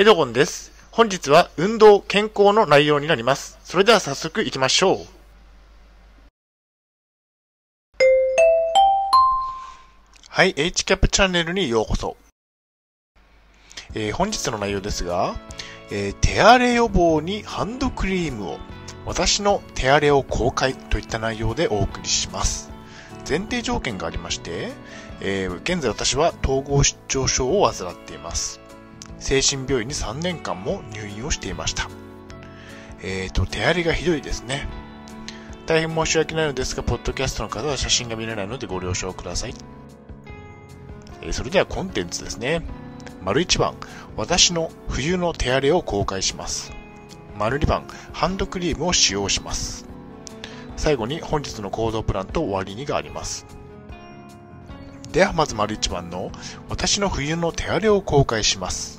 エドゴンです。本日は運動、健康の内容になります。それでは早速行きましょう。はい、HCAP チャンネルにようこそ。えー本日の内容ですが、えー手荒れ予防にハンドクリームを、私の手荒れを公開といった内容でお送りします。前提条件がありまして、えー現在私は統合失調症を患っています。精神病院に3年間も入院をしていました。えっ、と、手荒れがひどいですね。大変申し訳ないのですが、ポッドキャストの方は写真が見れないのでご了承ください。えーそれではコンテンツですね。丸1番、私の冬の手荒れを公開します。丸2番、ハンドクリームを使用します。最後に本日の行動プランと終わりにがあります。ではまず丸1番の私の冬の手荒れを公開します。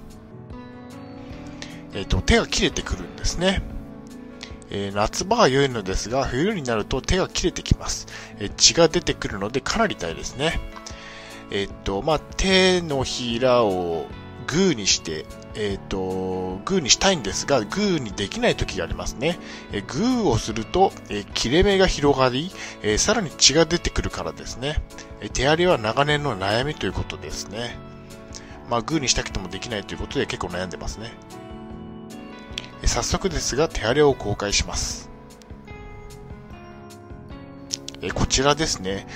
えっ、と、手が切れてくるんですね。えー夏場は良いのですが、冬になると手が切れてきます。えー血が出てくるのでかなり痛いですね。えっ、と、まあ、手のひらをグーにして、えっ、と、グーにしたいんですが、グーにできない時がありますね。えグーをすると、え切れ目が広がり、えさらに血が出てくるからですね。え手荒れは長年の悩みということですね。まあ、グーにしたくてもできないということで結構悩んでますね。早速ですが、手荒れを公開します。こちらですね、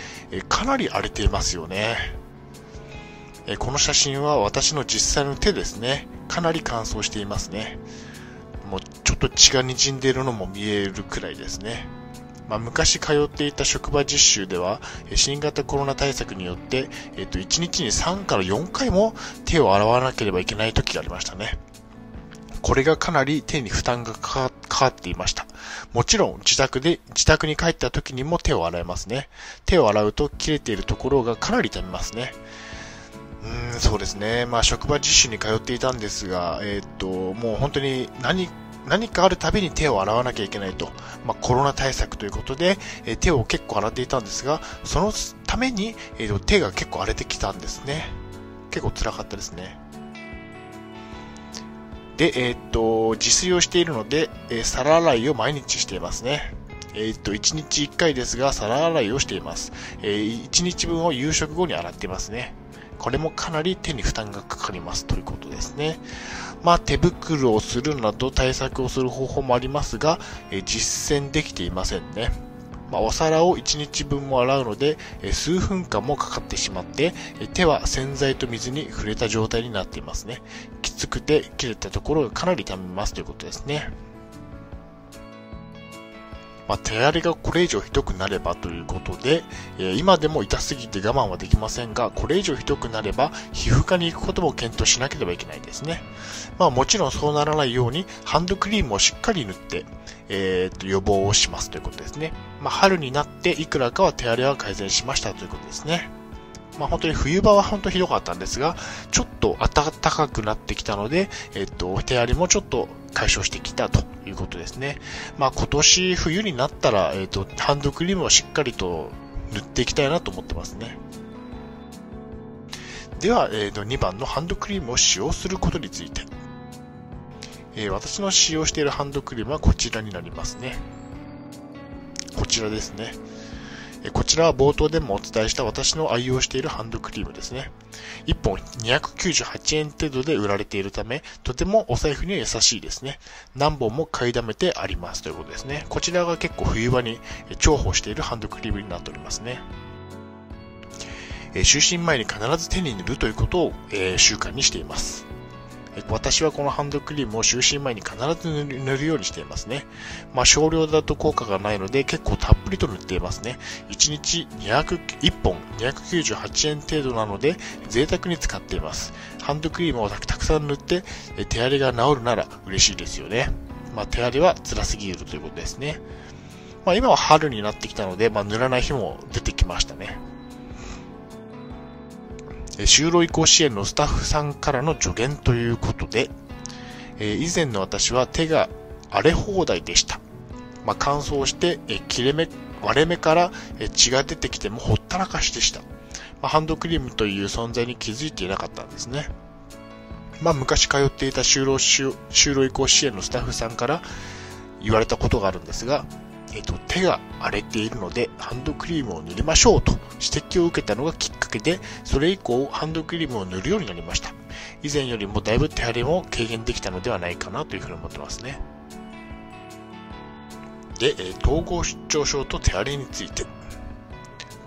かなり荒れていますよね。この写真は私の実際の手ですね。かなり乾燥していますね。もうちょっと血が滲んでいるのも見えるくらいですね。まあ、昔通っていた職場実習では、新型コロナ対策によって、えっ、と、1日に3から4回も手を洗わなければいけない時がありましたね。これがかなり手に負担がかかっていました。もちろん自宅で、自宅に帰った時にも手を洗いますね。手を洗うと切れているところがかなり痛みますね。うーん、そうですね。まあ、職場実習に通っていたんですが、えーっと、もう本当に何、何かあるたびに手を洗わなきゃいけないと。まあ、コロナ対策ということで、えー手を結構洗っていたんですが、そのために、えーと、手が結構荒れてきたんですね。結構辛かったですね。で、えーっと、自炊をしているので、えー皿洗いを毎日していますね。えーっと、1日1回ですが、皿洗いをしています。えー1日分を夕食後に洗っていますね。これもかなり手に負担がかかりますということですね。まあ、手袋をするなど対策をする方法もありますが、え実践できていませんね。まあ、お皿を1日分も洗うので、え数分間もかかってしまって、え手は洗剤と水に触れた状態になっていますね。きつくて切れたところがかなり痛みますということですね。まあ、手荒れがこれ以上ひどくなればということで、えー今でも痛すぎて我慢はできませんが、これ以上ひどくなれば皮膚科に行くことも検討しなければいけないですね。まあもちろんそうならないようにハンドクリームをしっかり塗って、えーと予防をしますということですね。まあ春になっていくらかは手荒れは改善しましたということですね。まあ本当に冬場は本当ひどかったんですが、ちょっと暖かくなってきたので、えっと、手荒れもちょっと解消してきたということですね。まあ今年冬になったら、えっと、ハンドクリームをしっかりと塗っていきたいなと思ってますね。では、えっと、2番のハンドクリームを使用することについて。えー私の使用しているハンドクリームはこちらになりますね。こちらですね。こちらは冒頭でもお伝えした私の愛用しているハンドクリームですね。1本298円程度で売られているため、とてもお財布には優しいですね。何本も買いだめてありますということですね。こちらが結構冬場に重宝しているハンドクリームになっておりますね。就寝前に必ず手に塗るということを、習慣にしています。私はこのハンドクリームを就寝前に必ず塗るようにしていますね。まあ少量だと効果がないので結構たっぷりと塗っていますね。1日201本298円程度なので贅沢に使っています。ハンドクリームをたくさん塗って手荒れが治るなら嬉しいですよね。まあ手荒れは辛すぎるということですね。まあ今は春になってきたので、まあ塗らない日も出てきましたね。就労移行支援のスタッフさんからの助言ということで、え以前の私は手が荒れ放題でした。まあ、乾燥して、え切れ目、割れ目から、血が出てきてもほったらかしでした。まあ、ハンドクリームという存在に気づいていなかったんですね。まあ、昔通っていた就労就労移行支援のスタッフさんから言われたことがあるんですが、えっと、手が荒れているのでハンドクリームを塗りましょうと指摘を受けたのがきっかけで、それ以降ハンドクリームを塗るようになりました。以前よりもだいぶ手荒れも軽減できたのではないかなというふうに思ってますね。で、え統合失調症と手荒れについて。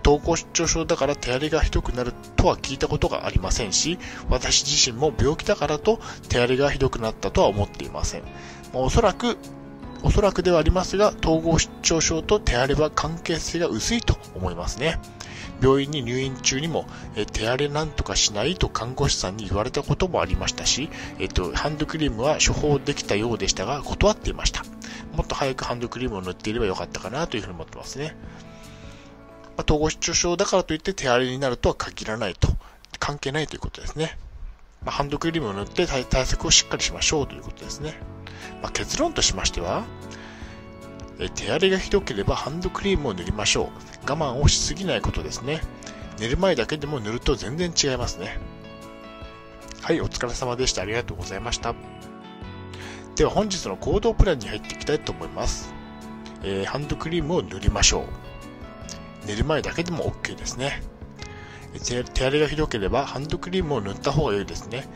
統合失調症だから手荒れがひどくなるとは聞いたことがありませんし、私自身も病気だからと手荒れがひどくなったとは思っていません。おそらくおそらくではありますが、統合失調症と手荒れは関係性が薄いと思いますね。病院に入院中にも、え手荒れなんとかしないと看護師さんに言われたこともありましたし、えっと、ハンドクリームは処方できたようでしたが、断っていました。もっと早くハンドクリームを塗っていればよかったかなというふうに思ってますね。まあ、統合失調症だからといって手荒れになるとは限らないと。関係ないということですね。まあ、ハンドクリームを塗って対策をしっかりしましょうということですね。まあ、結論としましては、え手荒れがひどければハンドクリームを塗りましょう。我慢をしすぎないことですね。寝る前だけでも塗ると全然違いますね。はい、お疲れ様でした。ありがとうございました。では本日の行動プランに入っていきたいと思います。えー、ハンドクリームを塗りましょう。寝る前だけでも OK ですね。手荒れがひどければハンドクリームを塗った方が良いですね。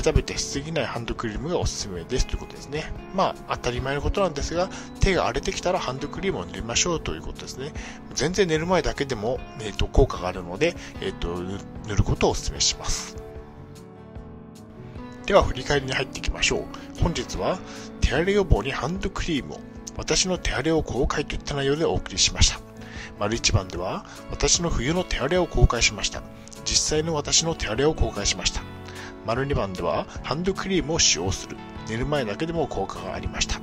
ベタベタしすぎないハンドクリームがおすすめですということですね。まあ、当たり前のことなんですが、手が荒れてきたらハンドクリームを塗りましょうということですね。全然寝る前だけでも、えーと、効果があるので、えーと、塗ることをお勧めします。では、振り返りに入っていきましょう。本日は、手荒れ予防にハンドクリームを、私の手荒れを公開といった内容でお送りしました。丸一番では、私の冬の手荒れを公開しました。実際の私の手荒れを公開しました。丸2番ではハンドクリームを使用する。寝る前だけでも効果がありました。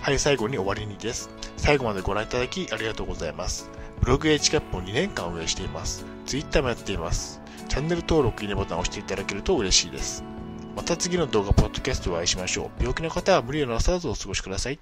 はい、最後に終わりにです。最後までご覧いただきありがとうございます。ブログ h キャップを2年間運営しています。Twitter もやっています。チャンネル登録、いいねボタンを押していただけると嬉しいです。また次の動画、ポッドキャストでお会いしましょう。病気の方は無理をなさらずお過ごしください。